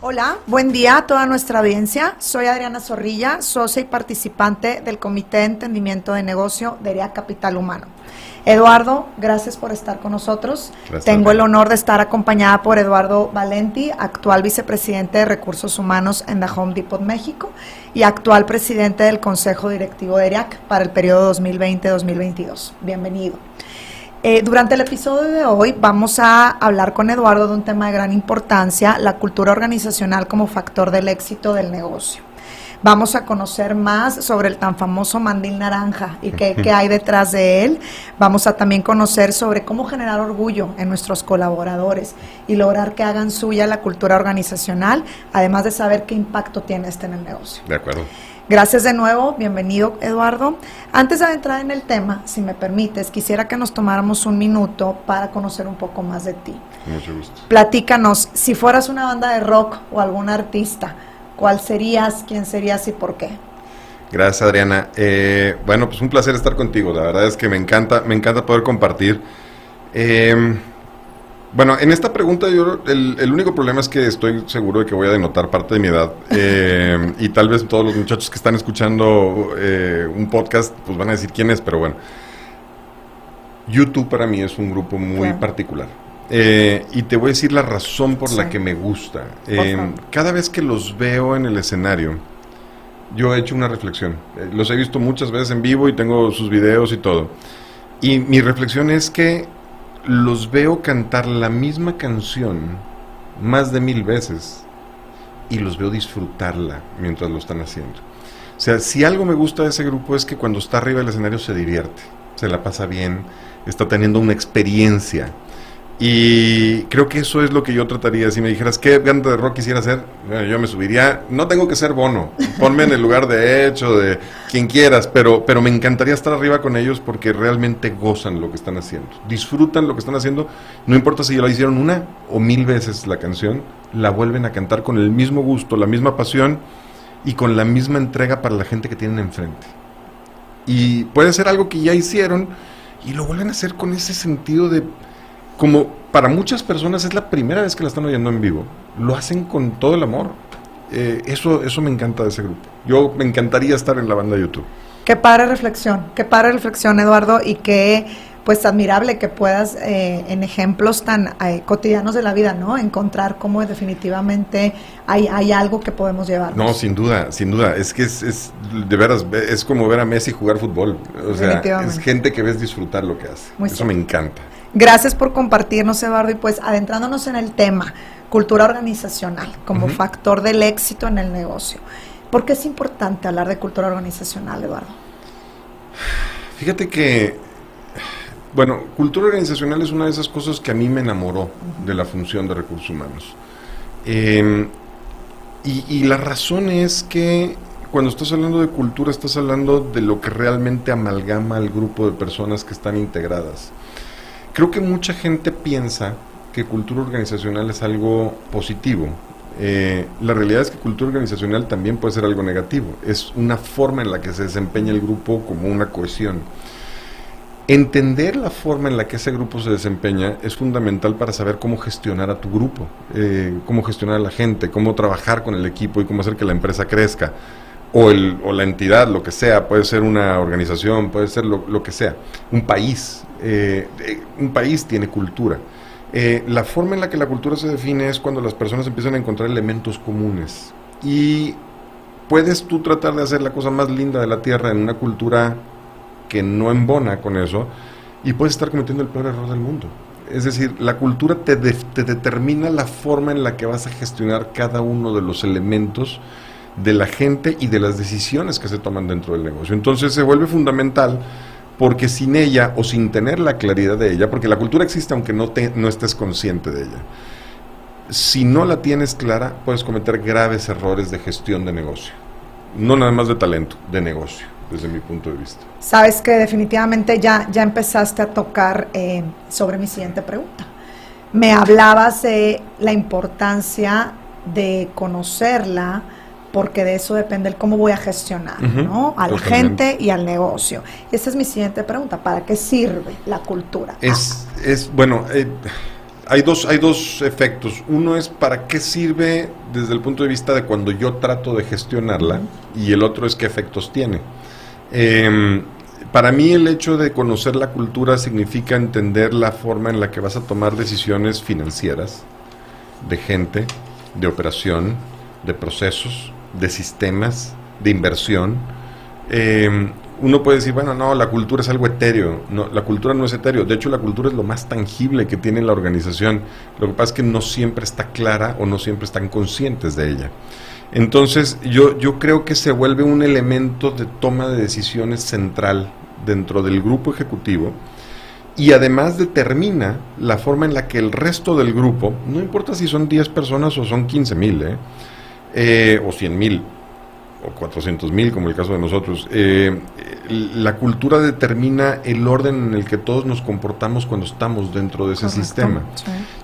Hola, buen día a toda nuestra audiencia. Soy Adriana Zorrilla, socia y participante del Comité de Entendimiento de Negocio de ERIA Capital Humano. Eduardo, gracias por estar con nosotros. Tengo el honor de estar acompañada por Eduardo Valenti, actual vicepresidente de Recursos Humanos en The Home Depot México y actual presidente del Consejo Directivo de ERIAC para el periodo 2020-2022. Bienvenido. Eh, durante el episodio de hoy vamos a hablar con Eduardo de un tema de gran importancia, la cultura organizacional como factor del éxito del negocio. Vamos a conocer más sobre el tan famoso mandil naranja y qué, qué, hay detrás de él. Vamos a también conocer sobre cómo generar orgullo en nuestros colaboradores y lograr que hagan suya la cultura organizacional, además de saber qué impacto tiene este en el negocio. De acuerdo. Gracias de nuevo, bienvenido Eduardo. Antes de entrar en el tema, si me permites, quisiera que nos tomáramos un minuto para conocer un poco más de ti. Mucho gusto. Platícanos, si fueras una banda de rock o algún artista, ¿cuál serías, quién serías y por qué? Gracias Adriana. Eh, bueno, pues un placer estar contigo. La verdad es que me encanta, me encanta poder compartir. Eh, bueno, en esta pregunta yo el, único problema es que estoy seguro de que voy a denotar parte de mi edad eh, y tal vez todos los muchachos que están escuchando eh, un podcast pues van a decir quién es, pero bueno. YouTube para mí es un grupo muy particular. Eh, y te voy a decir la razón por la que me gusta. cada vez que los veo en el escenario, yo he hecho una reflexión. los he visto muchas veces en vivo y tengo sus videos y todo. Y mi reflexión es que los veo cantar la misma canción más de mil veces y los veo disfrutarla mientras lo están haciendo. O sea, si algo me gusta de ese grupo es que cuando está arriba del escenario se divierte, se la pasa bien, está teniendo una experiencia. Y creo que eso es lo que yo trataría. Si me dijeras qué banda de rock quisiera hacer, yo me subiría. No tengo que ser bono. Ponme en el lugar de hecho, de quien quieras, pero, pero me encantaría estar arriba con ellos porque realmente gozan lo que están haciendo. Disfrutan lo que están haciendo. No importa si la hicieron una o mil veces la canción, la vuelven a cantar con el mismo gusto, la misma pasión y con la misma entrega para la gente que tienen enfrente. Y puede ser algo que ya hicieron y lo vuelven a hacer con ese sentido de como para muchas personas es la primera vez que la están oyendo en vivo, lo hacen con todo el amor. Eh, eso, eso me encanta de ese grupo. Yo me encantaría estar en la banda de YouTube. Qué padre reflexión, qué padre reflexión, Eduardo, y qué pues admirable que puedas eh, en ejemplos tan eh, cotidianos de la vida, ¿no? Encontrar cómo definitivamente hay, hay algo que podemos llevar. No, sin duda, sin duda. Es que es, es, de veras, es como ver a Messi jugar fútbol. O sea, es gente que ves disfrutar lo que hace. Eso me encanta. Gracias por compartirnos, Eduardo, y pues adentrándonos en el tema, cultura organizacional como factor del éxito en el negocio. ¿Por qué es importante hablar de cultura organizacional, Eduardo? Fíjate que, bueno, cultura organizacional es una de esas cosas que a mí me enamoró de la función de recursos humanos. Em, y, y la razón es que cuando estás hablando de cultura, estás hablando de lo que realmente amalgama al grupo de personas que están integradas. Creo que mucha gente piensa que cultura organizacional es algo positivo. Eh, la realidad es que cultura organizacional también puede ser algo negativo. Es una forma en la que se desempeña el grupo como una cohesión. Entender la forma en la que ese grupo se desempeña es fundamental para saber cómo gestionar a tu grupo, eh, cómo gestionar a la gente, cómo trabajar con el equipo y cómo hacer que la empresa crezca. O, el, o la entidad, lo que sea, puede ser una organización, puede ser lo, lo que sea, un país, eh, un país tiene cultura. Eh, la forma en la que la cultura se define es cuando las personas empiezan a encontrar elementos comunes. Y puedes tú tratar de hacer la cosa más linda de la Tierra en una cultura que no embona con eso y puedes estar cometiendo el peor error del mundo. Es decir, la cultura te, te determina la forma en la que vas a gestionar cada uno de los elementos de la gente y de las decisiones que se toman dentro del negocio. Entonces se vuelve fundamental porque sin ella o sin tener la claridad de ella, porque la cultura existe aunque no, te, no estés consciente de ella, si no la tienes clara, puedes cometer graves errores de gestión de negocio. No nada más de talento, de negocio, desde mi punto de vista. Sabes que definitivamente ya, ya empezaste a tocar eh, sobre mi siguiente pregunta. Me hablabas de la importancia de conocerla, porque de eso depende el cómo voy a gestionar, ¿no? A la gente y al negocio. Esa es mi siguiente pregunta, ¿para qué sirve la cultura? Es, es bueno, eh, hay dos, hay dos efectos. Uno es para qué sirve desde el punto de vista de cuando yo trato de gestionarla y el otro es qué efectos tiene. Em, para mí el hecho de conocer la cultura significa entender la forma en la que vas a tomar decisiones financieras, de gente, de operación, de procesos, de sistemas, de inversión. Eh, uno puede decir, bueno, no, la cultura es algo etéreo. No, la cultura no es etéreo. De hecho, la cultura es lo más tangible que tiene la organización. Lo que pasa es que no siempre está clara o no siempre están conscientes de ella. Entonces, yo, yo creo que se vuelve un elemento de toma de decisiones central dentro del grupo ejecutivo y además determina la forma en la que el resto del grupo, no importa si son 10 personas o son 15 mil, ¿eh? Eh, o 100 mil, o 400 mil, como el caso de nosotros. Eh, la cultura determina el orden en el que todos nos comportamos cuando estamos dentro de ese sistema.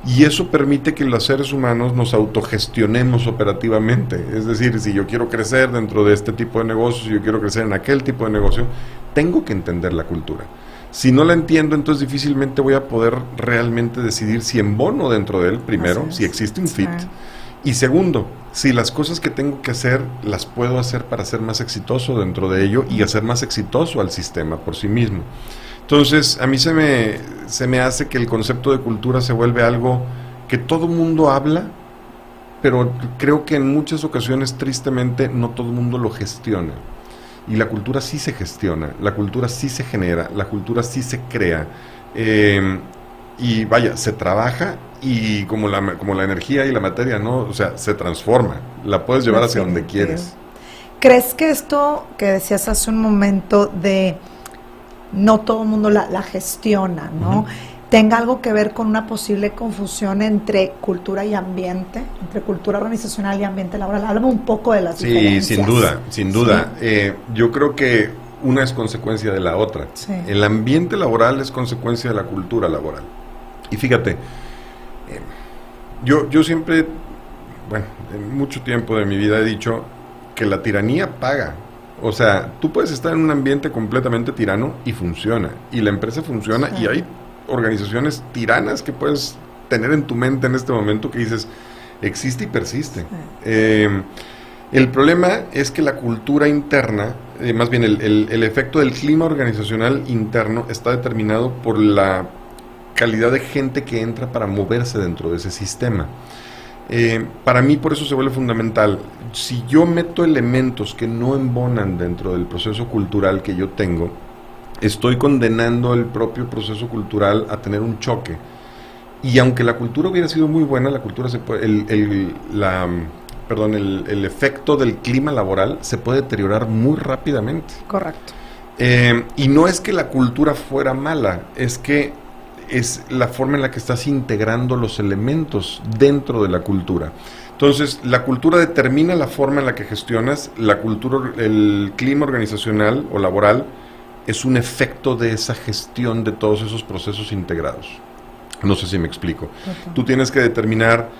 Y eso permite que los seres humanos nos autogestionemos operativamente. Es decir, si yo quiero crecer dentro de este tipo de negocios, si yo quiero crecer en aquel tipo de negocio, tengo que entender la cultura. Si no la entiendo, entonces difícilmente voy a poder realmente decidir si embono dentro de él, primero, si existe un fit. Y segundo, si las cosas que tengo que hacer las puedo hacer para ser más exitoso dentro de ello y hacer más exitoso al sistema por sí mismo. Entonces, a mí se me, se me hace que el concepto de cultura se vuelve algo que todo mundo habla, pero creo que en muchas ocasiones, tristemente, no todo mundo lo gestiona. Y la cultura sí se gestiona, la cultura sí se genera, la cultura sí se crea. Eh, y vaya, se trabaja y como la, como la energía y la materia, ¿no? O sea, se transforma, la puedes llevar hacia donde quieres. ¿Crees que esto que decías hace un momento de no todo el mundo la, gestiona, ¿no? Tenga algo que ver con una posible confusión entre cultura y ambiente, entre cultura organizacional y ambiente laboral. Háblame un poco de las diferencias. Sí, sin duda, sin duda. Eh, yo creo que una es consecuencia de la otra. El ambiente laboral es consecuencia de la cultura laboral. Y fíjate, eh, yo, yo siempre, bueno, en mucho tiempo de mi vida he dicho que la tiranía paga. O sea, tú puedes estar en un ambiente completamente tirano y funciona. Y la empresa funciona y hay organizaciones tiranas que puedes tener en tu mente en este momento que dices, existe y persiste. Eh, el problema es que la cultura interna, eh, más bien el, el, efecto del clima organizacional interno está determinado por la calidad de gente que entra para moverse dentro de ese sistema. Eh, para mí por eso se vuelve fundamental. Si yo meto elementos que no embonan dentro del proceso cultural que yo tengo, estoy condenando el propio proceso cultural a tener un choque. Y aunque la cultura hubiera sido muy buena, la cultura se puede, el, la, perdón, el, efecto del clima laboral se puede deteriorar muy rápidamente. Correcto. Eh, y no es que la cultura fuera mala, es que es la forma en la que estás integrando los elementos dentro de la cultura. Entonces, la cultura determina la forma en la que gestionas, la cultura, el clima organizacional o laboral es un efecto de esa gestión de todos esos procesos integrados. No sé si me explico. Tú tienes que determinar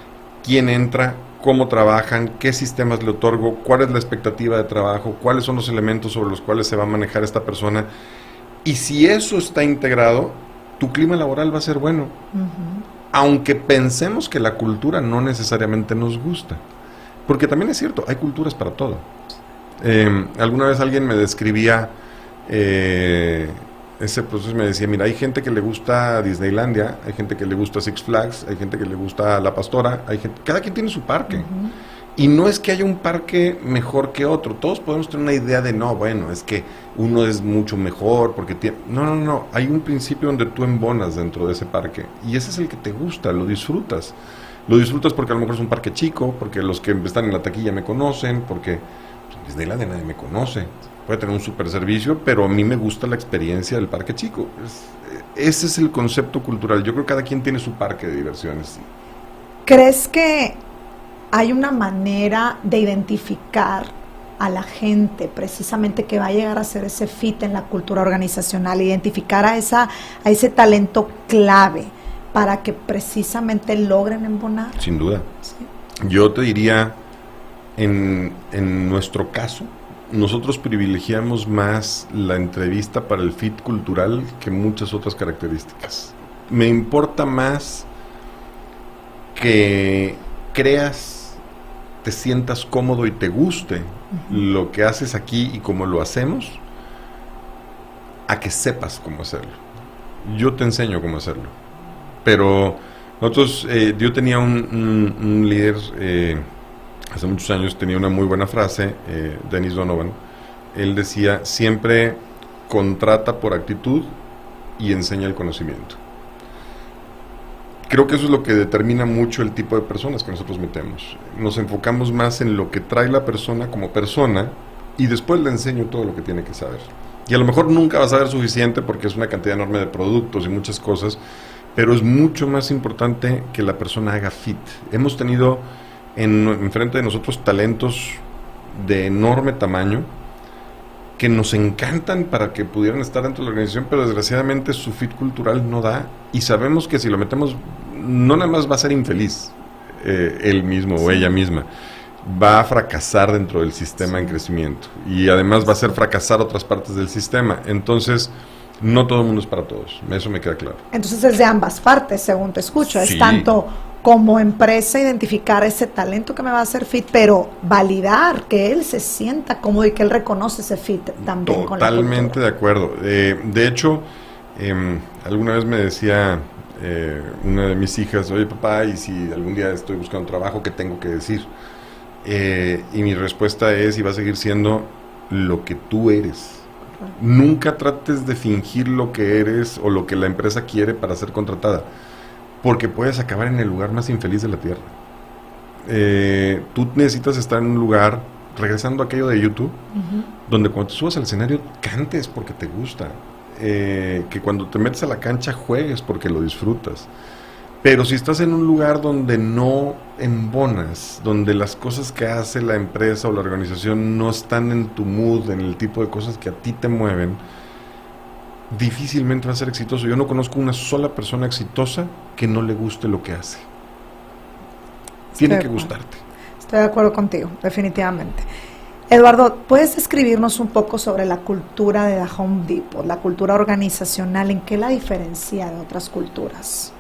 quién entra, cómo trabajan, qué sistemas le otorgo, cuál es la expectativa de trabajo, cuáles son los elementos sobre los cuales se va a manejar esta persona. Y si eso está integrado, tu clima laboral va a ser bueno. Aunque pensemos que la cultura no necesariamente nos gusta. Porque también es cierto, hay culturas para todo. Em, alguna vez alguien me describía eh, ese proceso, me decía, mira, hay gente que le gusta Disneylandia, hay gente que le gusta Six Flags, hay gente que le gusta La Pastora, hay gente, cada quien tiene su parque. Y no es que haya un parque mejor que otro. Todos podemos tener una idea de, no, bueno, es que uno es mucho mejor porque tiene... No, no, no. Hay un principio donde tú embonas dentro de ese parque. Y ese es el que te gusta, lo disfrutas. Lo disfrutas porque a lo mejor es un parque chico, porque los que están en la taquilla me conocen, porque pues, de nadie me conoce. Puede tener un super servicio, pero a mí me gusta la experiencia del parque chico. ese es el concepto cultural. Yo creo que cada quien tiene su parque de diversiones. ¿Crees que hay una manera de identificar a la gente precisamente que va a llegar a ser ese fit en la cultura organizacional, identificar a, esa, a ese talento clave para que precisamente logren embonar? Sin duda. Yo te diría, en, en nuestro caso, nosotros privilegiamos más la entrevista para el fit cultural que muchas otras características. Me importa más que creas, te sientas cómodo y te guste lo que haces aquí y cómo lo hacemos, a que sepas cómo hacerlo. Yo te enseño cómo hacerlo. Pero nosotros, eh, yo tenía un, líder, eh, hace muchos años, tenía una muy buena frase, eh, Dennis Donovan. Él decía, siempre contrata por actitud y enseña el conocimiento creo que eso es lo que determina mucho el tipo de personas que nosotros metemos. Nos enfocamos más en lo que trae la persona como persona y después le enseño todo lo que tiene que saber. Y a lo mejor nunca va a saber suficiente porque es una cantidad enorme de productos y muchas cosas, pero es mucho más importante que la persona haga fit. Hemos tenido en, enfrente de nosotros talentos de enorme tamaño, que nos encantan para que pudieran estar dentro de la organización, pero desgraciadamente su fit cultural no da. Y sabemos que si lo metemos no nada más va a ser infeliz eh, él mismo o ella misma, va a fracasar dentro del sistema en crecimiento. Y además va a hacer fracasar otras partes del sistema. Entonces, no todo el mundo es para todos, eso me queda claro. Entonces es de ambas partes, según te escucho, es tanto como empresa identificar ese talento que me va a hacer fit, pero validar que él se sienta cómodo y que él reconoce ese fit también. Totalmente de acuerdo. Eh, de hecho, em, alguna vez me decía eh, una de mis hijas, oye papá, y si algún día estoy buscando trabajo, ¿qué tengo que decir? Eh, y mi respuesta es, y va a seguir siendo, lo que tú eres. Nunca trates de fingir lo que eres o lo que la empresa quiere para ser contratada porque puedes acabar en el lugar más infeliz de la tierra. Eh, tú necesitas estar en un lugar, regresando a aquello de YouTube, donde cuando te subas al escenario cantes porque te gusta, eh, que cuando te metes a la cancha juegues porque lo disfrutas. Pero si estás en un lugar donde no embonas, donde las cosas que hace la empresa o la organización no están en tu mood, en el tipo de cosas que a ti te mueven, difícilmente va a ser exitoso. Yo no conozco una sola persona exitosa que no le guste lo que hace. Tiene que gustarte. Estoy de acuerdo contigo, definitivamente. Eduardo, ¿puedes escribirnos un poco sobre la cultura de The Home Depot, la cultura organizacional? ¿En qué la diferencia de otras culturas?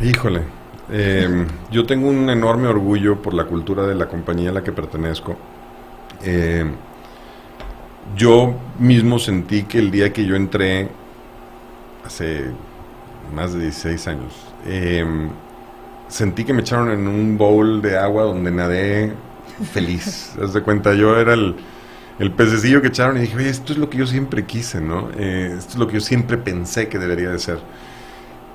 Híjole, em, yo tengo un enorme orgullo por la cultura de la compañía a la que pertenezco. Eh, yo mismo sentí que el día que yo entré, hace más de 16 años, em, sentí que me echaron en un bowl de agua donde nadé feliz. Haz de cuenta, yo era el, el pececillo que echaron y dije, esto es lo que yo siempre quise, ¿no? Eh, esto es lo que yo siempre pensé que debería de ser.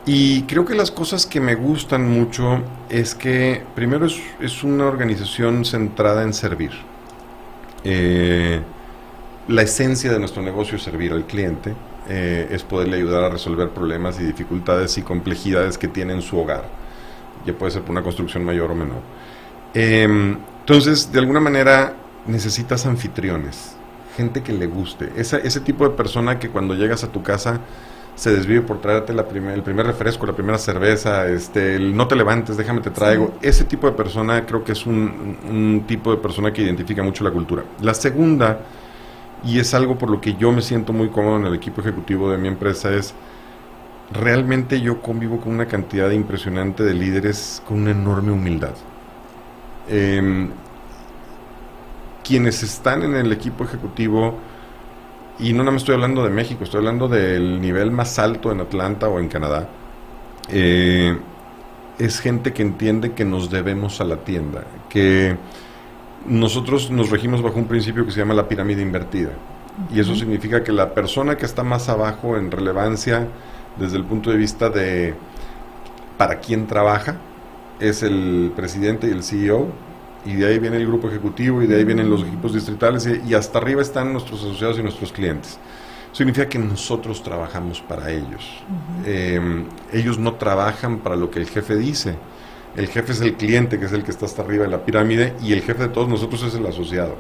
Y creo que las cosas que me gustan mucho es que primero es, es una organización centrada en servir. Eh, la esencia de nuestro negocio es servir al cliente, eh, es poderle ayudar a resolver problemas y dificultades y complejidades que tiene en su hogar. Ya puede ser por una construcción mayor o menor. Em, entonces, de alguna manera, necesitas anfitriones, gente que le guste. ese tipo de persona que cuando llegas a tu casa se desvive por traerte la el primer refresco, la primera cerveza, este, el no te levantes, déjame te traigo. Ese tipo de persona creo que es un, un tipo de persona que identifica mucho la cultura. La segunda y es algo por lo que yo me siento muy cómodo en el equipo ejecutivo de mi empresa, es realmente yo convivo con una cantidad impresionante de líderes con una enorme humildad. Em, quienes están en el equipo ejecutivo, y no nada estoy hablando de México, estoy hablando del nivel más alto en Atlanta o en Canadá, eh, es gente que entiende que nos debemos a la tienda, que nosotros nos regimos bajo un principio que se llama la pirámide invertida. Y eso significa que la persona que está más abajo en relevancia desde el punto de vista de para quién trabaja es el presidente y el CEO. Y de ahí viene el grupo ejecutivo y de ahí vienen los equipos distritales y, hasta arriba están nuestros asociados y nuestros clientes. Significa que nosotros trabajamos para ellos. Em, ellos no trabajan para lo que el jefe dice El jefe es el cliente, que es el que está hasta arriba de la pirámide, y el jefe de todos nosotros es el asociado.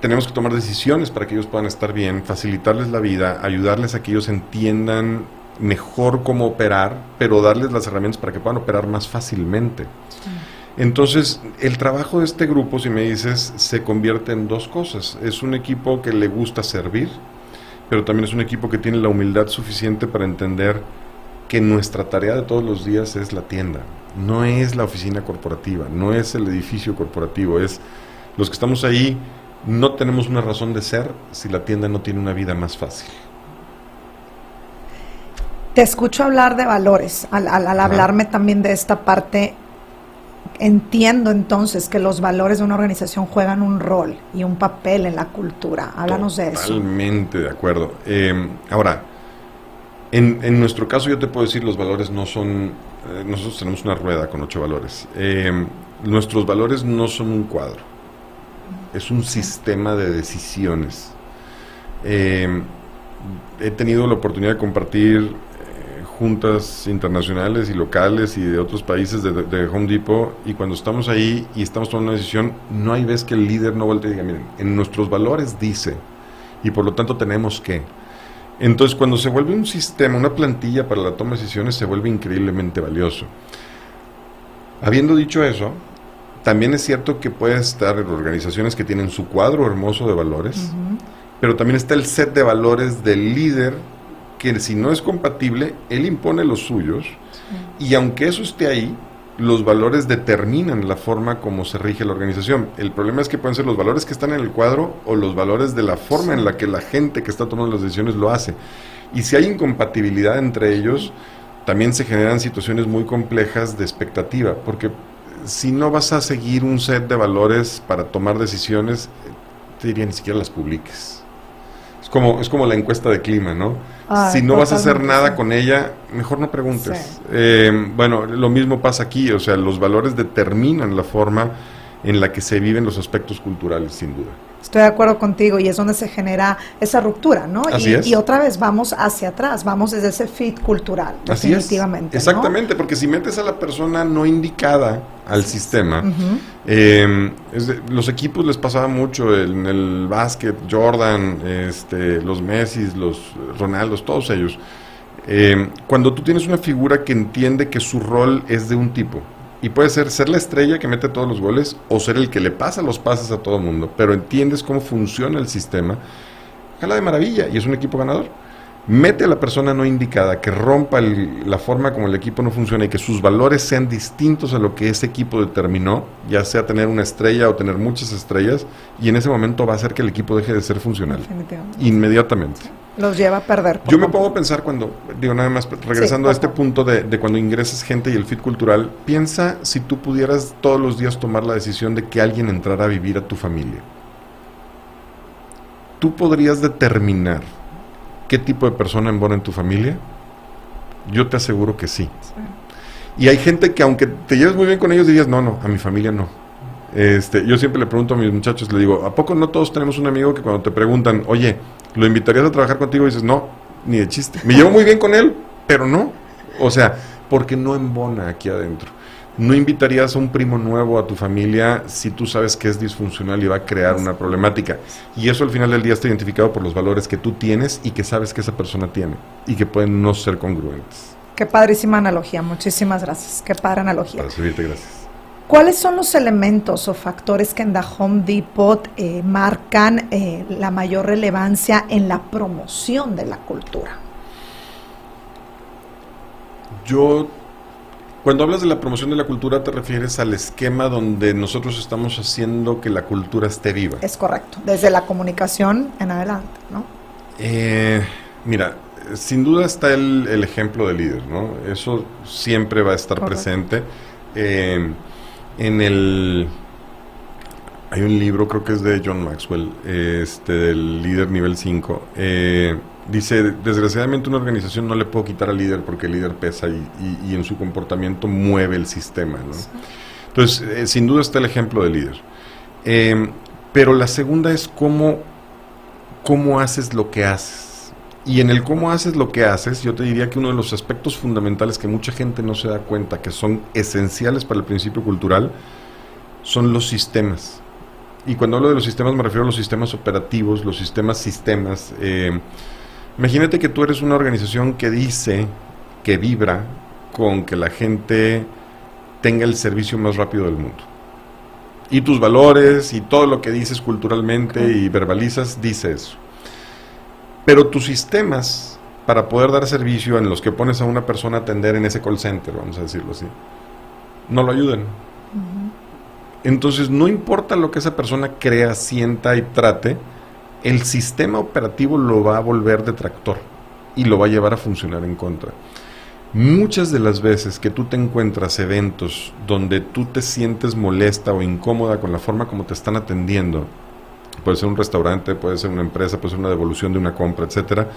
Tenemos que tomar decisiones para que ellos puedan estar bien, facilitarles la vida, ayudarles a que ellos entiendan mejor cómo operar, pero darles las herramientas para que puedan operar más fácilmente. Entonces, el trabajo de este grupo, si me dices, se convierte en dos cosas. Es un equipo que le gusta servir, pero también es un equipo que tiene la humildad suficiente para entender que nuestra tarea de todos los días es la tienda, no es la oficina corporativa, no es el edificio corporativo, es los que estamos ahí no tenemos una razón de ser si la tienda no tiene una vida más fácil. Te escucho hablar de valores, al, hablarme también de esta parte entiendo entonces que los valores de una organización juegan un rol y un papel en la cultura. Háblanos de eso. Totalmente de acuerdo. Eh, ahora, en, nuestro caso yo te puedo decir, los valores no son, nosotros tenemos una rueda con ocho valores. Eh, nuestros valores no son un cuadro, es un sistema de decisiones. he tenido la oportunidad de compartir juntas internacionales y locales y de otros países de, Home Depot y cuando estamos ahí y estamos tomando una decisión, no hay vez que el líder no voltee y diga, miren, en nuestros valores dice y por lo tanto tenemos que. Entonces cuando se vuelve un sistema, una plantilla para la toma de decisiones, se vuelve increíblemente valioso. Habiendo dicho eso, también es cierto que puede estar en organizaciones que tienen su cuadro hermoso de valores, pero también está el set de valores del líder que si no es compatible, él impone los suyos y aunque eso esté ahí, los valores determinan la forma como se rige la organización. El problema es que pueden ser los valores que están en el cuadro o los valores de la forma en la que la gente que está tomando las decisiones lo hace. Y si hay incompatibilidad entre ellos, también se generan situaciones muy complejas de expectativa, porque si no vas a seguir un set de valores para tomar decisiones, te diría ni siquiera las publiques. Es como, es como la encuesta de clima, ¿no? si no vas a hacer nada con ella, mejor no preguntes. Eh, bueno, lo mismo pasa aquí, o sea, los valores determinan la forma en la que se viven los aspectos culturales, sin duda. Estoy de acuerdo contigo y es donde se genera esa ruptura, ¿no? y, otra vez vamos hacia atrás, vamos desde ese fit cultural, definitivamente. Exactamente, porque si metes a la persona no indicada al sistema, em, los equipos les pasaba mucho en el básquet, Jordan, este, los Messi, los Ronaldos, todos ellos. Em, cuando tú tienes una figura que entiende que su rol es de un tipo, y puede ser ser la estrella que mete todos los goles o ser el que le pasa los pases a todo el mundo, pero entiendes cómo funciona el sistema, jala de maravilla y es un equipo ganador. Mete a la persona no indicada, que rompa la forma como el equipo no funciona y que sus valores sean distintos a lo que ese equipo determinó, ya sea tener una estrella o tener muchas estrellas, y en ese momento va a hacer que el equipo deje de ser funcional. Inmediatamente los lleva a perder. Yo me pongo a pensar cuando, digo nada más, regresando a este punto de, de, cuando ingresas gente y el fit cultural, piensa si tú pudieras todos los días tomar la decisión de que alguien entrara a vivir a tu familia. ¿Tú podrías determinar qué tipo de persona embona en tu familia? Yo te aseguro que sí. Y hay gente que aunque te lleves muy bien con ellos dirías, no, no, a mi familia no. Este, yo siempre le pregunto a mis muchachos, le digo, ¿a poco no todos tenemos un amigo que cuando te preguntan, oye, ¿lo invitarías a trabajar contigo? Y dices, no, ni de chiste. Me llevo muy bien con él, pero no. O sea, porque no embona aquí adentro. No invitarías a un primo nuevo a tu familia si tú sabes que es disfuncional y va a crear una problemática. Y eso al final del día está identificado por los valores que tú tienes y que sabes que esa persona tiene y que pueden no ser congruentes. Qué padrísima analogía, muchísimas gracias. Qué padre analogía. Para servirte, gracias. ¿Cuáles son los elementos o factores que en The Home Depot eh, marcan eh, la mayor relevancia en la promoción de la cultura? Yo, cuando hablas de la promoción de la cultura, te refieres al esquema donde nosotros estamos haciendo que la cultura esté viva. Es correcto, desde la comunicación en adelante, ¿no? Eh, mira, sin duda está el, ejemplo de líder, ¿no? Eso siempre va a estar presente en el hay un libro, creo que es de John Maxwell, este, del líder nivel 5. Eh, dice, desgraciadamente una organización no le puedo quitar al líder porque el líder pesa y, en su comportamiento mueve el sistema. Entonces, eh, sin duda está el ejemplo del líder. Eh, pero la segunda es cómo, cómo haces lo que haces. Y en el cómo haces lo que haces, yo te diría que uno de los aspectos fundamentales que mucha gente no se da cuenta, que son esenciales para el principio cultural, son los sistemas. Y cuando hablo de los sistemas me refiero a los sistemas operativos, los sistemas sistemas. Eh, imagínate que tú eres una organización que dice, que vibra con que la gente tenga el servicio más rápido del mundo. Y tus valores y todo lo que dices culturalmente y verbalizas dice eso. Pero tus sistemas para poder dar servicio en los que pones a una persona a atender en ese call center, vamos a decirlo así, no lo ayudan. Entonces, no importa lo que esa persona crea, sienta y trate, el sistema operativo lo va a volver detractor y lo va a llevar a funcionar en contra. Muchas de las veces que tú te encuentras eventos donde tú te sientes molesta o incómoda con la forma como te están atendiendo, puede ser un restaurante, puede ser una empresa, puede ser una devolución de una compra, etcétera,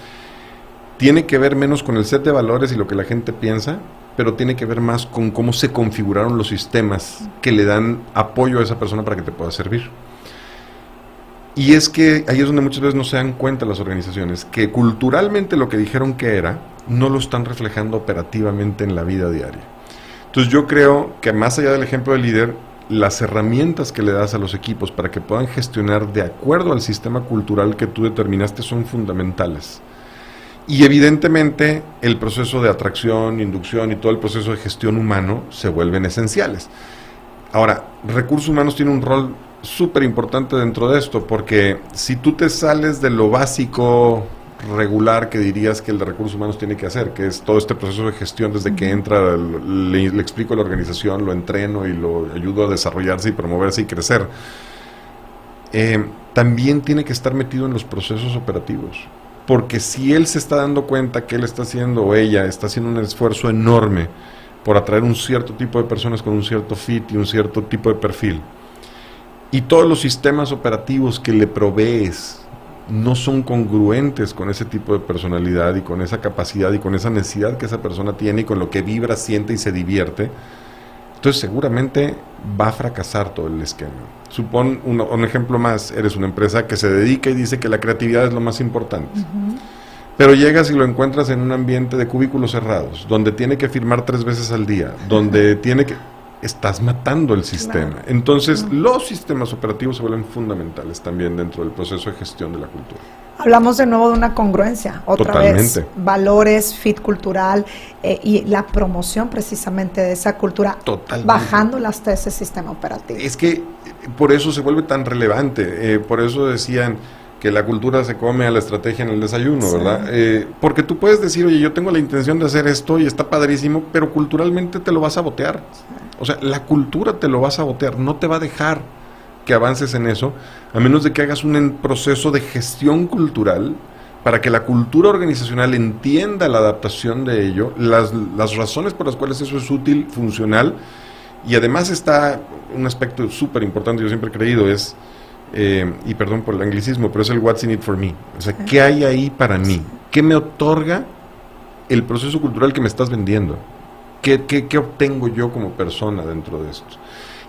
tiene que ver menos con el set de valores y lo que la gente piensa pero tiene que ver más con cómo se configuraron los sistemas que le dan apoyo a esa persona para que te pueda servir. Y es que ahí es donde muchas veces no se dan cuenta las organizaciones, que culturalmente lo que dijeron que era, no lo están reflejando operativamente en la vida diaria. Entonces yo creo que más allá del ejemplo del líder, las herramientas que le das a los equipos para que puedan gestionar de acuerdo al sistema cultural que tú determinaste son fundamentales. Y evidentemente el proceso de atracción, inducción y todo el proceso de gestión humano se vuelven esenciales. Ahora, recursos humanos tiene un rol súper importante dentro de esto, porque si tú te sales de lo básico regular que dirías que el de recursos humanos tiene que hacer, que es todo este proceso de gestión desde que entra, le, explico a la organización, lo entreno y lo ayudo a desarrollarse y promoverse y crecer, eh, también tiene que estar metido en los procesos operativos porque si él se está dando cuenta que él está haciendo o ella está haciendo un esfuerzo enorme por atraer un cierto tipo de personas con un cierto fit y un cierto tipo de perfil, y todos los sistemas operativos que le provees no son congruentes con ese tipo de personalidad y con esa capacidad y con esa necesidad que esa persona tiene y con lo que vibra, siente y se divierte, entonces seguramente va a fracasar todo el esquema. Supón un, ejemplo más, eres una empresa que se dedica y dice que la creatividad es lo más importante. Pero llegas y lo encuentras en un ambiente de cubículos cerrados, donde tiene que firmar tres veces al día, donde tiene que... Estás matando el sistema. Entonces, los sistemas operativos se vuelven fundamentales también dentro del proceso de gestión de la cultura. Hablamos de nuevo de una congruencia, otra vez, valores, fit cultural eh, y la promoción precisamente de esa cultura, Totalmente. bajándola hasta ese sistema operativo. Es que por eso se vuelve tan relevante, eh, por eso decían que la cultura se come a la estrategia en el desayuno, ¿verdad? Eh, porque tú puedes decir, oye, yo tengo la intención de hacer esto y está padrísimo, pero culturalmente te lo vas a botear. O sea, la cultura te lo vas a botear, no te va a dejar que avances en eso, a menos de que hagas un proceso de gestión cultural para que la cultura organizacional entienda la adaptación de ello, las, las razones por las cuales eso es útil, funcional, y además está un aspecto súper importante, yo siempre he creído, es, eh, y perdón por el anglicismo, pero es el what's in it for me. O sea, ¿qué hay ahí para mí? ¿Qué me otorga el proceso cultural que me estás vendiendo? ¿Qué, qué, qué obtengo yo como persona dentro de esto?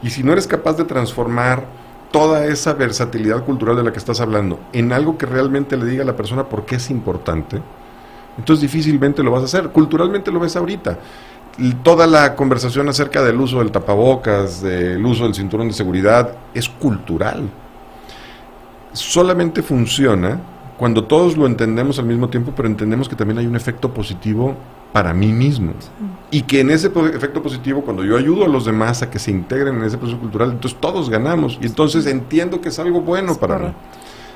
Y si no eres capaz de transformar toda esa versatilidad cultural de la que estás hablando en algo que realmente le diga a la persona por qué es importante, entonces difícilmente lo vas a hacer. Culturalmente lo ves ahorita. Toda la conversación acerca del uso del tapabocas, del uso del cinturón de seguridad, es cultural. Solamente funciona cuando todos lo entendemos al mismo tiempo, pero entendemos que también hay un efecto positivo para mí mismo. Y que en ese efecto positivo, cuando yo ayudo a los demás a que se integren en ese proceso cultural, entonces todos ganamos. Y entonces entiendo que es algo bueno para mí.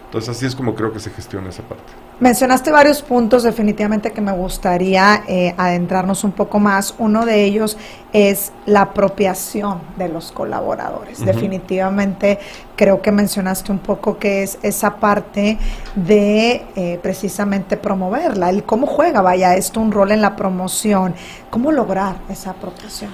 Entonces así es como creo que se gestiona esa parte. Mencionaste varios puntos definitivamente que me gustaría eh, adentrarnos un poco más. Uno de ellos es la apropiación de los colaboradores. Definitivamente creo que mencionaste un poco que es esa parte de eh, precisamente promoverla, el cómo juega, vaya, esto un rol en la promoción, cómo lograr esa apropiación.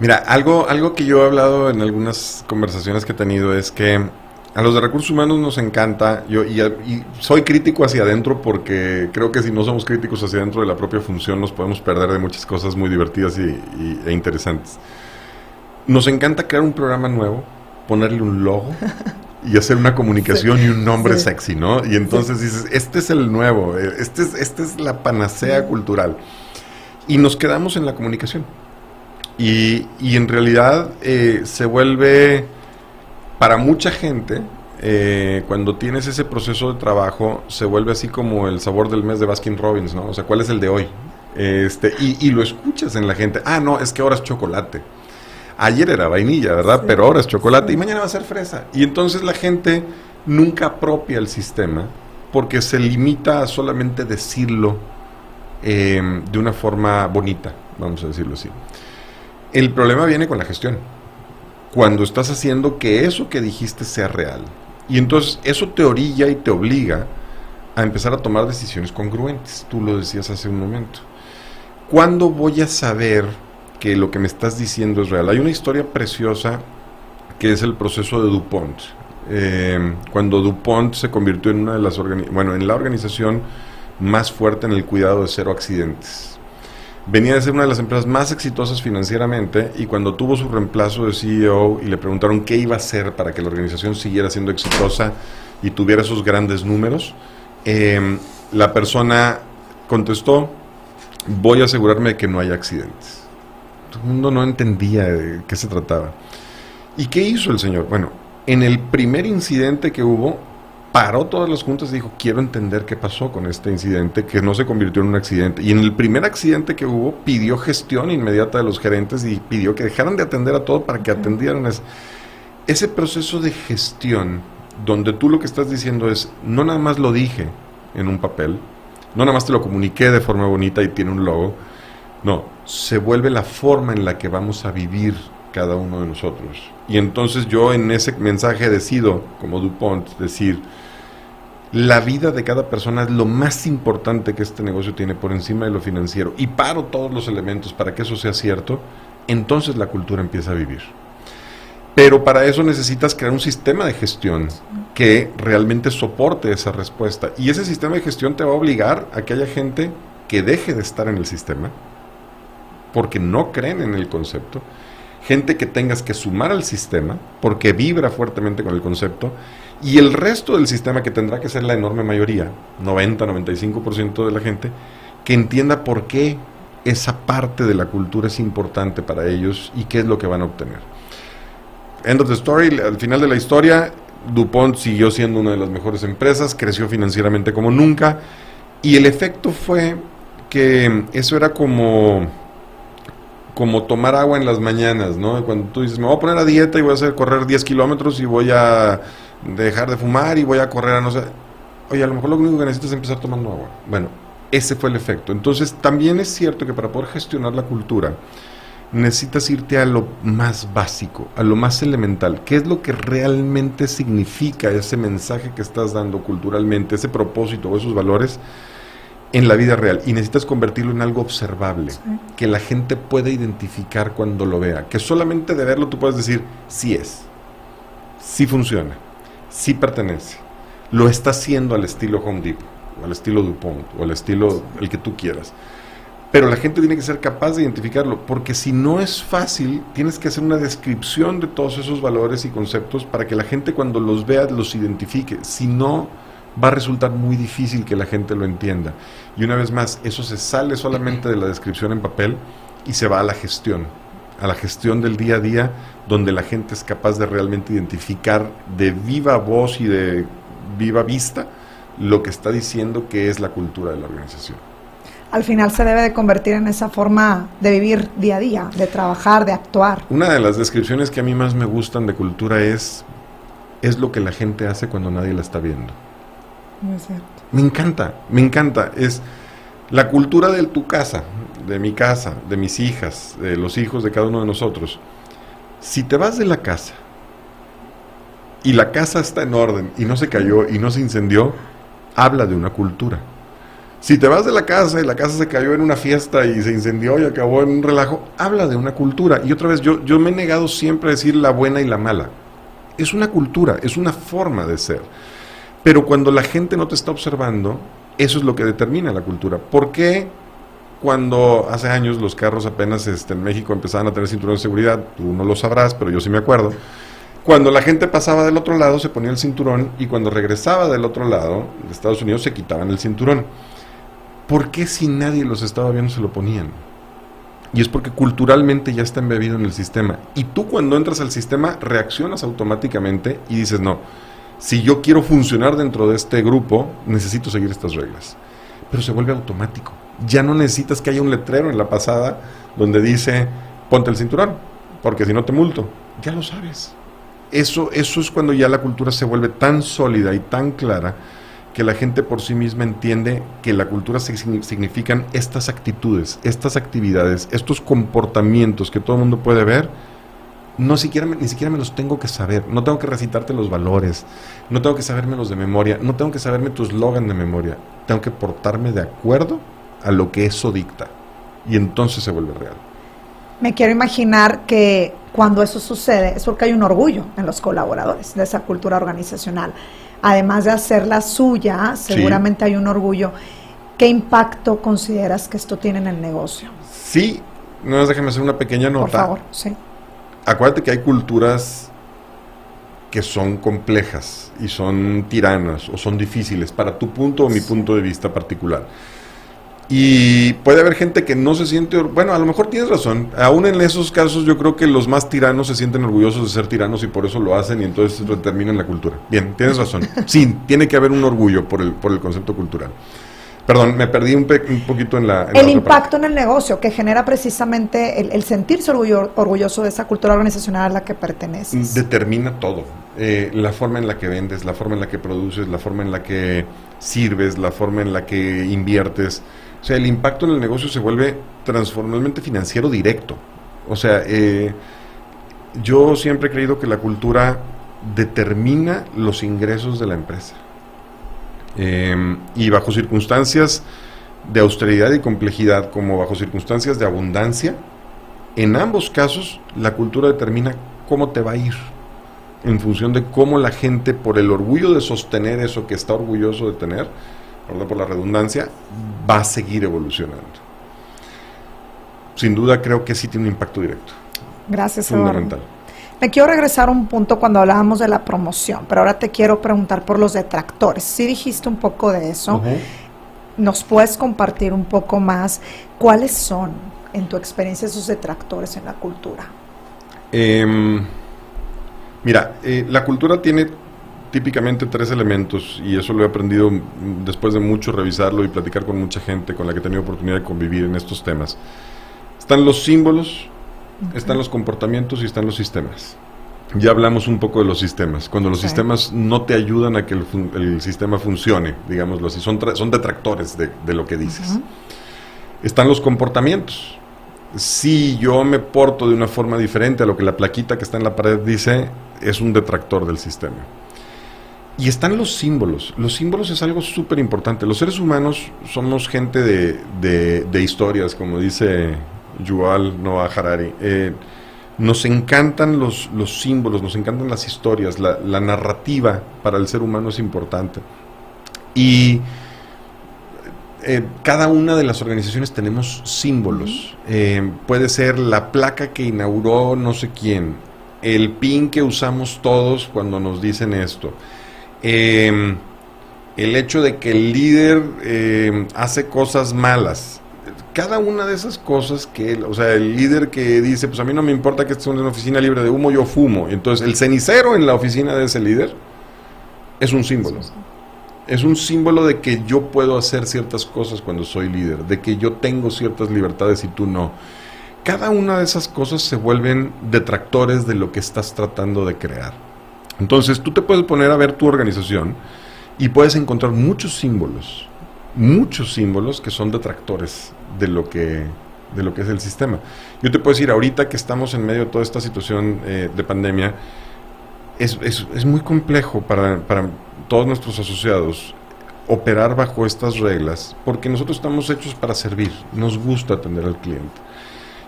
Mira, algo, algo que yo he hablado en algunas conversaciones que he tenido es que a los de recursos humanos nos encanta, yo y, soy crítico hacia adentro porque creo que si no somos críticos hacia adentro de la propia función nos podemos perder de muchas cosas muy divertidas y, e interesantes. Nos encanta crear un programa nuevo, ponerle un logo y hacer una comunicación y un nombre sexy, ¿no? Y entonces dices, este es el nuevo, eh, este es, este es la panacea cultural. Y nos quedamos en la comunicación. Y, y en realidad eh, se vuelve, para mucha gente, eh, cuando tienes ese proceso de trabajo, se vuelve así como el sabor del mes de Baskin Robbins, ¿no? O sea, ¿cuál es el de hoy? Este, y, y lo escuchas en la gente. Ah, no, es que ahora es chocolate. Ayer era vainilla, ¿verdad? Pero ahora es chocolate y mañana va a ser fresa. Y entonces la gente nunca apropia el sistema porque se limita a solamente decirlo em, de una forma bonita, vamos a decirlo así. El problema viene con la gestión. Cuando estás haciendo que eso que dijiste sea real. Y entonces eso te orilla y te obliga a empezar a tomar decisiones congruentes. Tú lo decías hace un momento. ¿Cuándo voy a saber que lo que me estás diciendo es real. Hay una historia preciosa que es el proceso de DuPont. Eh, cuando DuPont se convirtió en una de las bueno, en la organización más fuerte en el cuidado de cero accidentes. Venía de ser una de las empresas más exitosas financieramente y cuando tuvo su reemplazo de CEO y le preguntaron qué iba a hacer para que la organización siguiera siendo exitosa y tuviera esos grandes números, eh, la persona contestó, voy a asegurarme de que no haya accidentes todo el mundo no entendía de qué se trataba. ¿Y qué hizo el señor? Bueno, en el primer incidente que hubo, paró todas las juntas y dijo, quiero entender qué pasó con este incidente, que no se convirtió en un accidente. Y en el primer accidente que hubo, pidió gestión inmediata de los gerentes y pidió que dejaran de atender a todo para que atendieran ese, ese proceso de gestión, donde tú lo que estás diciendo es, no nada más lo dije en un papel, no nada más te lo comuniqué de forma bonita y tiene un logo, no, se vuelve la forma en la que vamos a vivir cada uno de nosotros. Y entonces yo en ese mensaje decido, como Dupont, decir, la vida de cada persona es lo más importante que este negocio tiene por encima de lo financiero y paro todos los elementos para que eso sea cierto, entonces la cultura empieza a vivir. Pero para eso necesitas crear un sistema de gestión que realmente soporte esa respuesta. Y ese sistema de gestión te va a obligar a que haya gente que deje de estar en el sistema, porque no creen en el concepto, gente que tengas que sumar al sistema porque vibra fuertemente con el concepto y el resto del sistema que tendrá que ser la enorme mayoría, 90-95% de la gente, que entienda por qué esa parte de la cultura es importante para ellos y qué es lo que van a obtener. End of the story, al final de la historia, DuPont siguió siendo una de las mejores empresas, creció financieramente como nunca y el efecto fue que eso era como como tomar agua en las mañanas, ¿no? Cuando tú dices, me voy a poner a dieta y voy a hacer correr 10 kilómetros y voy a dejar de fumar y voy a correr a no sé. Oye, a lo mejor lo único que necesitas es empezar tomando agua. Bueno, ese fue el efecto. Entonces, también es cierto que para poder gestionar la cultura, necesitas irte a lo más básico, a lo más elemental. ¿Qué es lo que realmente significa ese mensaje que estás dando culturalmente, ese propósito o esos valores? En la vida real y necesitas convertirlo en algo observable, que la gente pueda identificar cuando lo vea, que solamente de verlo tú puedes decir, sí es, sí funciona, sí pertenece, lo está haciendo al estilo Home Depot, o al estilo DuPont, o al estilo el que tú quieras. Pero la gente tiene que ser capaz de identificarlo, porque si no es fácil, tienes que hacer una descripción de todos esos valores y conceptos para que la gente cuando los vea los identifique. Si no, va a resultar muy difícil que la gente lo entienda. Y una vez más, eso se sale solamente de la descripción en papel y se va a la gestión, a la gestión del día a día, donde la gente es capaz de realmente identificar de viva voz y de viva vista lo que está diciendo que es la cultura de la organización. Al final se debe de convertir en esa forma de vivir día a día, de trabajar, de actuar. Una de las descripciones que a mí más me gustan de cultura es es lo que la gente hace cuando nadie la está viendo. Me encanta, me encanta. Es la cultura de tu casa, de mi casa, de mis hijas, de los hijos de cada uno de nosotros. Si te vas de la casa y la casa está en orden y no se cayó y no se incendió, habla de una cultura. Si te vas de la casa y la casa se cayó en una fiesta y se incendió y acabó en un relajo, habla de una cultura. Y otra vez, yo, yo me he negado siempre a decir la buena y la mala. Es una cultura, es una forma de ser. Pero cuando la gente no te está observando, eso es lo que determina la cultura. ¿Por qué cuando hace años los carros apenas este, en México empezaban a tener cinturones de seguridad? Tú no lo sabrás, pero yo sí me acuerdo. Cuando la gente pasaba del otro lado se ponía el cinturón y cuando regresaba del otro lado de Estados Unidos se quitaban el cinturón. ¿Por qué si nadie los estaba viendo se lo ponían? Y es porque culturalmente ya está embebido en el sistema. Y tú cuando entras al sistema reaccionas automáticamente y dices, no, si yo quiero funcionar dentro de este grupo, necesito seguir estas reglas. Pero se vuelve automático. Ya no necesitas que haya un letrero en la pasada donde dice, ponte el cinturón, porque si no te multo. Ya lo sabes. Eso, eso es cuando ya la cultura se vuelve tan sólida y tan clara que la gente por sí misma entiende que la cultura significan estas actitudes, estas actividades, estos comportamientos que todo el mundo puede ver, no siquiera, ni siquiera me los tengo que saber, no tengo que recitarte los valores, no tengo que saberme los de memoria, no tengo que saberme tu eslogan de memoria, tengo que portarme de acuerdo a lo que eso dicta y entonces se vuelve real. Me quiero imaginar que cuando eso sucede es porque hay un orgullo en los colaboradores de esa cultura organizacional además de hacerla suya, seguramente hay un orgullo. ¿Qué impacto consideras que esto tiene en el negocio? Sí, no déjame hacer una pequeña nota. Por favor, sí. Acuérdate que hay culturas que son complejas y son tiranas o son difíciles para tu punto o mi punto de vista particular. Y puede haber gente que no se siente, bueno, a lo mejor tienes razón, aún en esos casos yo creo que los más tiranos se sienten orgullosos de ser tiranos y por eso lo hacen y entonces determinan la cultura. Bien, tienes razón. Sí, tiene que haber un orgullo por el, por el concepto cultural. Perdón, me perdí un, un poquito en la... el impacto en el negocio que genera precisamente el, sentirse orgulloso de esa cultura organizacional a la que perteneces. Determina todo. Eh, la forma en la que vendes, la forma en la que produces, la forma en la que sirves, la forma en la que inviertes. O sea, el impacto en el negocio se vuelve transformalmente financiero directo. O sea, eh, yo siempre he creído que la cultura determina los ingresos de la empresa. Em, y bajo circunstancias de austeridad y complejidad, como bajo circunstancias de abundancia, en ambos casos la cultura determina cómo te va a ir, en función de cómo la gente, por el orgullo de sostener eso que está orgulloso de tener, por la redundancia, va a seguir evolucionando. Sin duda creo que sí tiene un impacto directo. Gracias, Fundamental. Me quiero regresar a un punto cuando hablábamos de la promoción, pero ahora te quiero preguntar por los detractores. Sí dijiste un poco de eso. ¿Nos puedes compartir un poco más cuáles son, en tu experiencia, esos detractores en la cultura? Em, mira, eh, la cultura tiene típicamente tres elementos y eso lo he aprendido después de mucho revisarlo y platicar con mucha gente con la que he tenido oportunidad de convivir en estos temas. Están los símbolos, están los comportamientos y están los sistemas. Ya hablamos un poco de los sistemas. Cuando los sistemas no te ayudan a que el, sistema funcione, digámoslo así, son, son detractores de, lo que dices. Están los comportamientos. Si yo me porto de una forma diferente a lo que la plaquita que está en la pared dice, es un detractor del sistema. Y están los símbolos. Los símbolos es algo súper importante. Los seres humanos somos gente de, historias, como dice Yuval Noah Harari. Eh, nos encantan los, los, símbolos, nos encantan las historias, la, narrativa para el ser humano es importante. Y eh, cada una de las organizaciones tenemos símbolos. Eh, puede ser la placa que inauguró no sé quién, el pin que usamos todos cuando nos dicen esto el hecho de que el líder hace cosas malas. Cada una de esas cosas que, o sea, el líder que dice, pues a mí no me importa que esté en una oficina libre de humo, yo fumo. Entonces, el cenicero en la oficina de ese líder es un símbolo. Es un símbolo de que yo puedo hacer ciertas cosas cuando soy líder, de que yo tengo ciertas libertades y tú no. Cada una de esas cosas se vuelven detractores de lo que estás tratando de crear. Entonces tú te puedes poner a ver tu organización y puedes encontrar muchos símbolos, muchos símbolos que son detractores de lo que, de lo que es el sistema. Yo te puedo decir, ahorita que estamos en medio de toda esta situación eh, de pandemia, es, es, es muy complejo para, para todos nuestros asociados operar bajo estas reglas, porque nosotros estamos hechos para servir, nos gusta atender al cliente.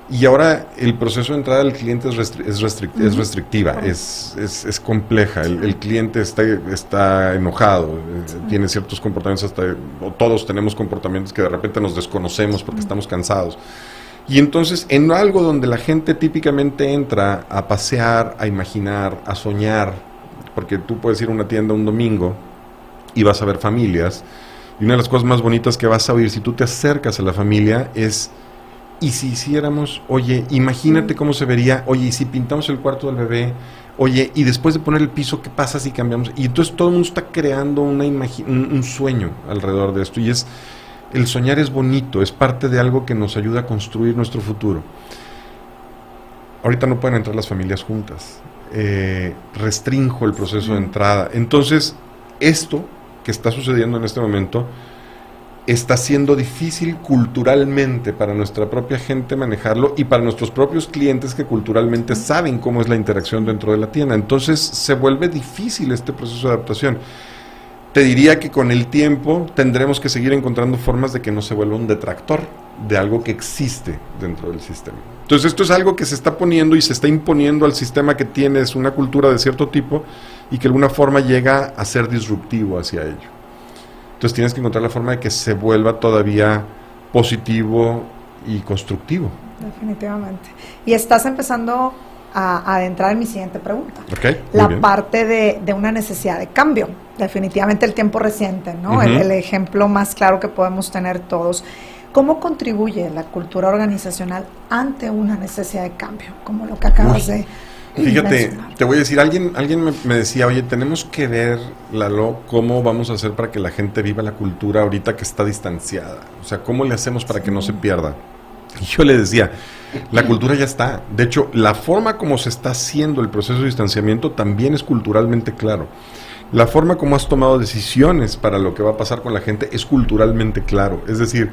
Y ahora el proceso de entrada del cliente es, es, es restrictiva, es, es, compleja. El, cliente está, está enojado, eh, tiene ciertos comportamientos, hasta, todos tenemos comportamientos que de repente nos desconocemos porque estamos cansados. Y entonces, en algo donde la gente típicamente entra a pasear, a imaginar, a soñar, porque tú puedes ir a una tienda un domingo y vas a ver familias, y una de las cosas más bonitas que vas a oír si tú te acercas a la familia es, ¿y si hiciéramos, oye, imagínate cómo se vería, oye, y si pintamos el cuarto del bebé, oye, y después de poner el piso, ¿qué pasa si cambiamos? Y entonces todo el mundo está creando una un, un sueño alrededor de esto, y es el soñar es bonito, es parte de algo que nos ayuda a construir nuestro futuro. Ahorita no pueden entrar las familias juntas. Eh, restrinjo el proceso de entrada. Entonces, esto que está sucediendo en este momento está siendo difícil culturalmente para nuestra propia gente manejarlo y para nuestros propios clientes que culturalmente saben cómo es la interacción dentro de la tienda. Entonces se vuelve difícil este proceso de adaptación te diría que con el tiempo tendremos que seguir encontrando formas de que no se vuelva un detractor de algo que existe dentro del sistema. Entonces esto es algo que se está poniendo y se está imponiendo al sistema que tienes una cultura de cierto tipo y que de alguna forma llega a ser disruptivo hacia ello. Entonces tienes que encontrar la forma de que se vuelva todavía positivo y constructivo. Definitivamente. Y estás empezando a, adentrar en mi siguiente pregunta. Okay, la parte de, de, una necesidad de cambio. Definitivamente el tiempo reciente, ¿no? el, ejemplo más claro que podemos tener todos. ¿Cómo contribuye la cultura organizacional ante una necesidad de cambio? Como lo que acabas de... Fíjate, te voy a decir, alguien, alguien me, me, decía, oye, tenemos que ver, Lalo, cómo vamos a hacer para que la gente viva la cultura ahorita que está distanciada. O sea, ¿cómo le hacemos para que no se pierda? Y yo le decía, la cultura ya está. De hecho, la forma como se está haciendo el proceso de distanciamiento también es culturalmente claro. La forma como has tomado decisiones para lo que va a pasar con la gente es culturalmente claro. Es decir,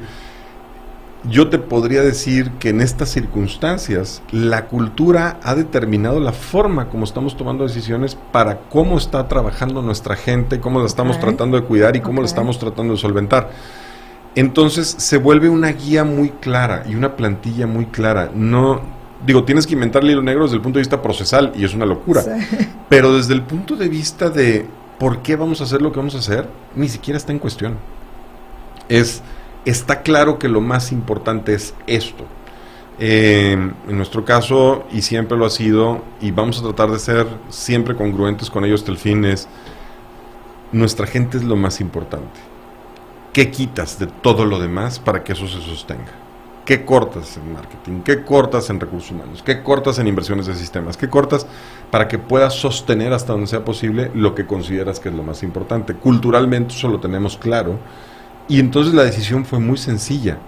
yo te podría decir que en estas circunstancias la cultura ha determinado la forma como estamos tomando decisiones para cómo está trabajando nuestra gente, cómo la estamos tratando de cuidar y cómo la estamos tratando de solventar. Entonces se vuelve una guía muy clara y una plantilla muy clara. No, digo, tienes que inventar el hilo negro desde el punto de vista procesal y es una locura. Pero desde el punto de vista de por qué vamos a hacer lo que vamos a hacer, ni siquiera está en cuestión. Es, está claro que lo más importante es esto. Eh, en nuestro caso, y siempre lo ha sido, y vamos a tratar de ser siempre congruentes con ellos hasta el fin, es nuestra gente es lo más importante ¿Qué quitas de todo lo demás para que eso se sostenga? ¿Qué cortas en marketing? ¿Qué cortas en recursos humanos? ¿Qué cortas en inversiones de sistemas? ¿Qué cortas para que puedas sostener hasta donde sea posible lo que consideras que es lo más importante? Culturalmente eso lo tenemos claro y entonces la decisión fue muy sencilla.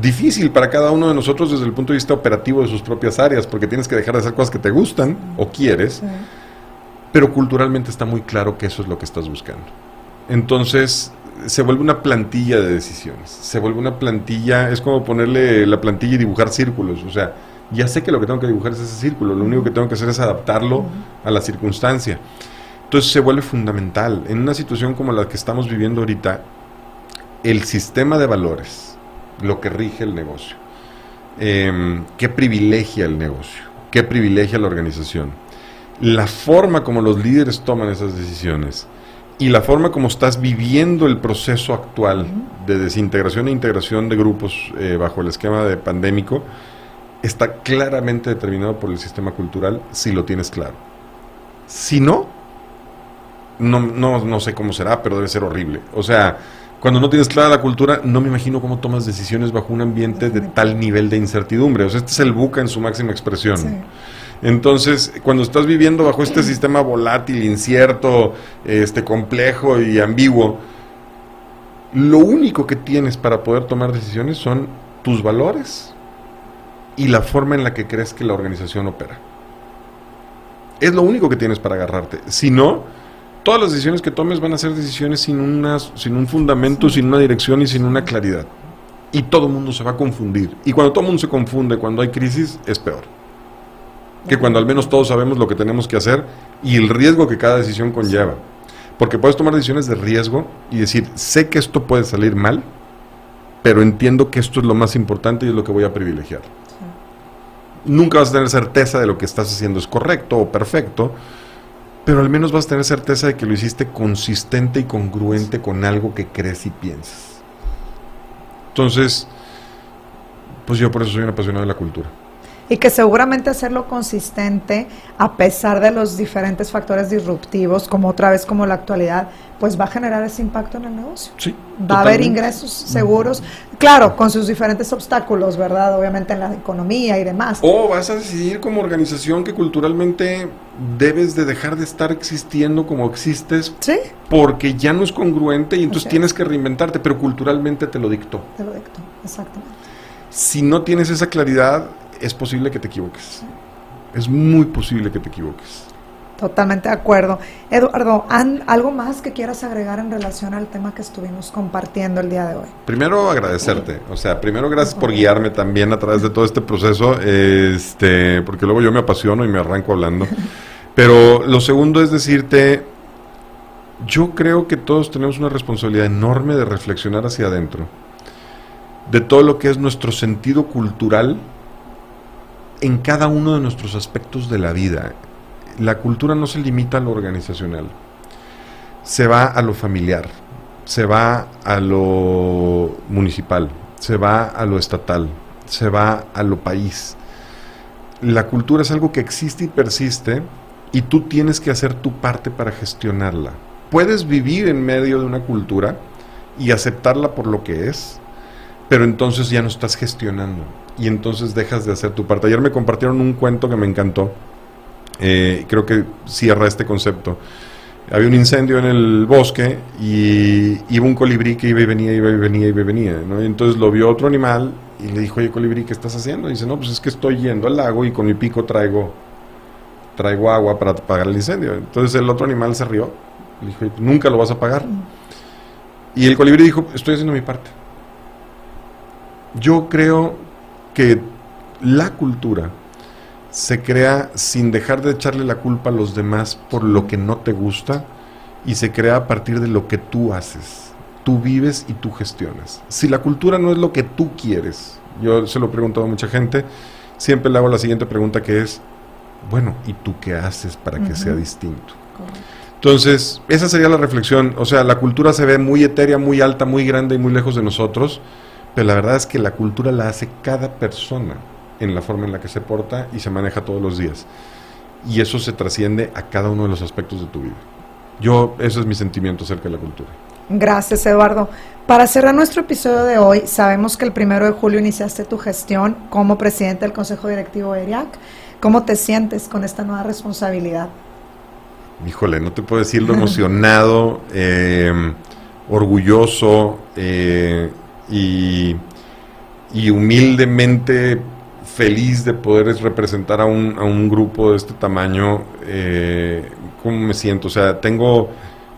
Difícil para cada uno de nosotros desde el punto de vista operativo de sus propias áreas, porque tienes que dejar de hacer cosas que te gustan o quieres, pero culturalmente está muy claro que eso es lo que estás buscando. Entonces, se vuelve una plantilla de decisiones. Se vuelve una plantilla, es como ponerle la plantilla y dibujar círculos. O sea, ya sé que lo que tengo que dibujar es ese círculo, lo único que tengo que hacer es adaptarlo a la circunstancia. Entonces se vuelve fundamental. En una situación como la que estamos viviendo ahorita, el sistema de valores, lo que rige el negocio, eh, qué privilegia el negocio, qué privilegia la organización, la forma como los líderes toman esas decisiones, y la forma como estás viviendo el proceso actual de desintegración e integración de grupos eh, bajo el esquema de pandémico está claramente determinado por el sistema cultural si lo tienes claro. Si no, no, no, no sé cómo será, pero debe ser horrible. O sea, cuando no tienes clara la cultura, no me imagino cómo tomas decisiones bajo un ambiente de tal nivel de incertidumbre. O sea, este es el buca en su máxima expresión. Entonces, cuando estás viviendo bajo este sistema volátil, incierto, este complejo y ambiguo, lo único que tienes para poder tomar decisiones son tus valores y la forma en la que crees que la organización opera. Es lo único que tienes para agarrarte. Si no, todas las decisiones que tomes van a ser decisiones sin, una, sin un fundamento, sin una dirección y sin una claridad. Y todo el mundo se va a confundir. Y cuando todo el mundo se confunde, cuando hay crisis, es peor que cuando al menos todos sabemos lo que tenemos que hacer y el riesgo que cada decisión conlleva. Porque puedes tomar decisiones de riesgo y decir, sé que esto puede salir mal, pero entiendo que esto es lo más importante y es lo que voy a privilegiar. Nunca vas a tener certeza de lo que estás haciendo es correcto o perfecto, pero al menos vas a tener certeza de que lo hiciste consistente y congruente con algo que crees y piensas. Entonces, Pues yo por eso soy un apasionado de la cultura y que seguramente hacerlo consistente a pesar de los diferentes factores disruptivos, como otra vez como la actualidad, pues va a generar ese impacto en el negocio. Sí. Va a haber ingresos seguros, claro, con sus diferentes obstáculos, ¿verdad? Obviamente en la economía y demás. O vas a decidir como organización que culturalmente debes de dejar de estar existiendo como existes. Sí. Porque ya no es congruente y entonces tienes que reinventarte, pero culturalmente te lo dictó. Te lo dictó, exactamente. Si no tienes esa claridad, es posible que te equivoques. Es muy posible que te equivoques. Totalmente de acuerdo. Eduardo, ¿algo más que quieras agregar en relación al tema que estuvimos compartiendo el día de hoy? Primero agradecerte, o sea, primero gracias por guiarme también a través de todo este proceso, este, porque luego yo me apasiono y me arranco hablando. Pero lo segundo es decirte, yo creo que todos tenemos una responsabilidad enorme de reflexionar hacia adentro, de todo lo que es nuestro sentido cultural en cada uno de nuestros aspectos de la vida. La cultura no se limita a lo organizacional, se va a lo familiar, se va a lo municipal, se va a lo estatal, se va a lo país. La cultura es algo que existe y persiste y tú tienes que hacer tu parte para gestionarla. Puedes vivir en medio de una cultura y aceptarla por lo que es, pero entonces ya no estás gestionando y entonces dejas de hacer tu parte. Ayer me compartieron un cuento que me encantó, eh, creo que cierra este concepto. Había un incendio en el bosque y iba un colibrí que iba y venía, iba y venía, iba y venía. ¿no? Entonces lo vio otro animal y le dijo, oye colibrí, ¿qué estás haciendo? Dice, no, pues es que estoy yendo al lago y con mi pico traigo, traigo agua para apagar el incendio. Entonces el otro animal se rió. Le dijo, nunca lo vas a pagar. Y el colibrí dijo, estoy haciendo mi parte. Yo creo que la cultura se crea sin dejar de echarle la culpa a los demás por lo que no te gusta y se crea a partir de lo que tú haces. Tú vives y tú gestionas. Si la cultura no es lo que tú quieres, yo se lo he preguntado a mucha gente, siempre le hago la siguiente pregunta que es, bueno, ¿y tú qué haces para que sea distinto? Entonces, esa sería la reflexión. O sea, la cultura se ve muy etérea, muy alta, muy grande y muy lejos de nosotros pero la verdad es que la cultura la hace cada persona en la forma en la que se porta y se maneja todos los días. Y eso se trasciende a cada uno de los aspectos de tu vida. Yo, ese es mi sentimiento acerca de la cultura. Gracias, Eduardo. Para cerrar nuestro episodio de hoy, sabemos que el primero de julio iniciaste tu gestión como presidente del Consejo Directivo de ERIAC. ¿Cómo te sientes con esta nueva responsabilidad? Híjole, no te puedo decir lo emocionado, eh, orgulloso, eh, y, humildemente feliz de poder representar a un, a un grupo de este tamaño, eh, ¿cómo me siento? O sea, tengo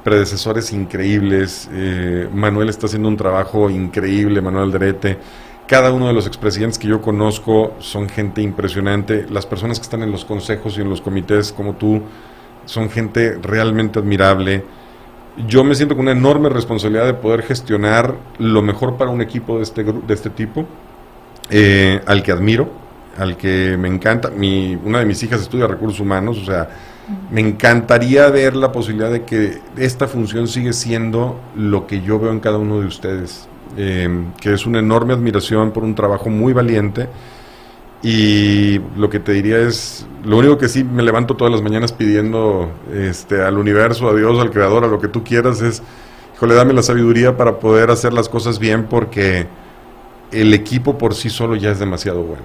predecesores increíbles, eh, Manuel está haciendo un trabajo increíble, Manuel Derete, cada uno de los expresidentes que yo conozco son gente impresionante, las personas que están en los consejos y en los comités como tú son gente realmente admirable yo me siento con una enorme responsabilidad de poder gestionar lo mejor para un equipo de este, de este tipo, eh, al que admiro, al que me encanta. Mi, una de mis hijas estudia recursos humanos, o sea, me encantaría ver la posibilidad de que esta función sigue siendo lo que yo veo en cada uno de ustedes, eh, que es una enorme admiración por un trabajo muy valiente y lo que te diría es, lo único que sí me levanto todas las mañanas pidiendo este, al universo, a Dios, al Creador, a lo que tú quieras, es, híjole, dame la sabiduría para poder hacer las cosas bien porque el equipo por sí solo ya es demasiado bueno.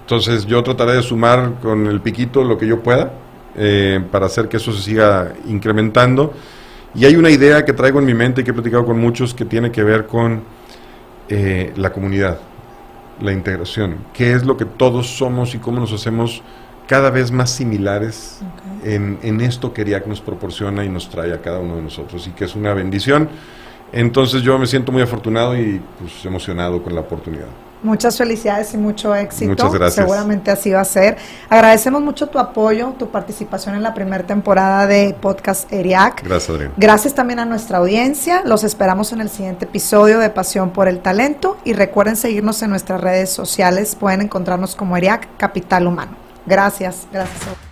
Entonces yo trataré de sumar con el piquito lo que yo pueda eh, para hacer que eso se siga incrementando. Y hay una idea que traigo en mi mente y que he platicado con muchos que tiene que ver con eh, la comunidad la integración, qué es lo que todos somos y cómo nos hacemos cada vez más similares en, en, esto que ERIAC nos proporciona y nos trae a cada uno de nosotros y que es una bendición. Entonces yo me siento muy afortunado y pues, emocionado con la oportunidad. Muchas felicidades y mucho éxito. Muchas gracias. Seguramente así va a ser. Agradecemos mucho tu apoyo, tu participación en la primera temporada de Podcast ERIAC. Gracias, Adrián. Gracias también a nuestra audiencia. Los esperamos en el siguiente episodio de Pasión por el Talento y recuerden seguirnos en nuestras redes sociales. Pueden encontrarnos como ERIAC Capital Humano. Gracias, gracias.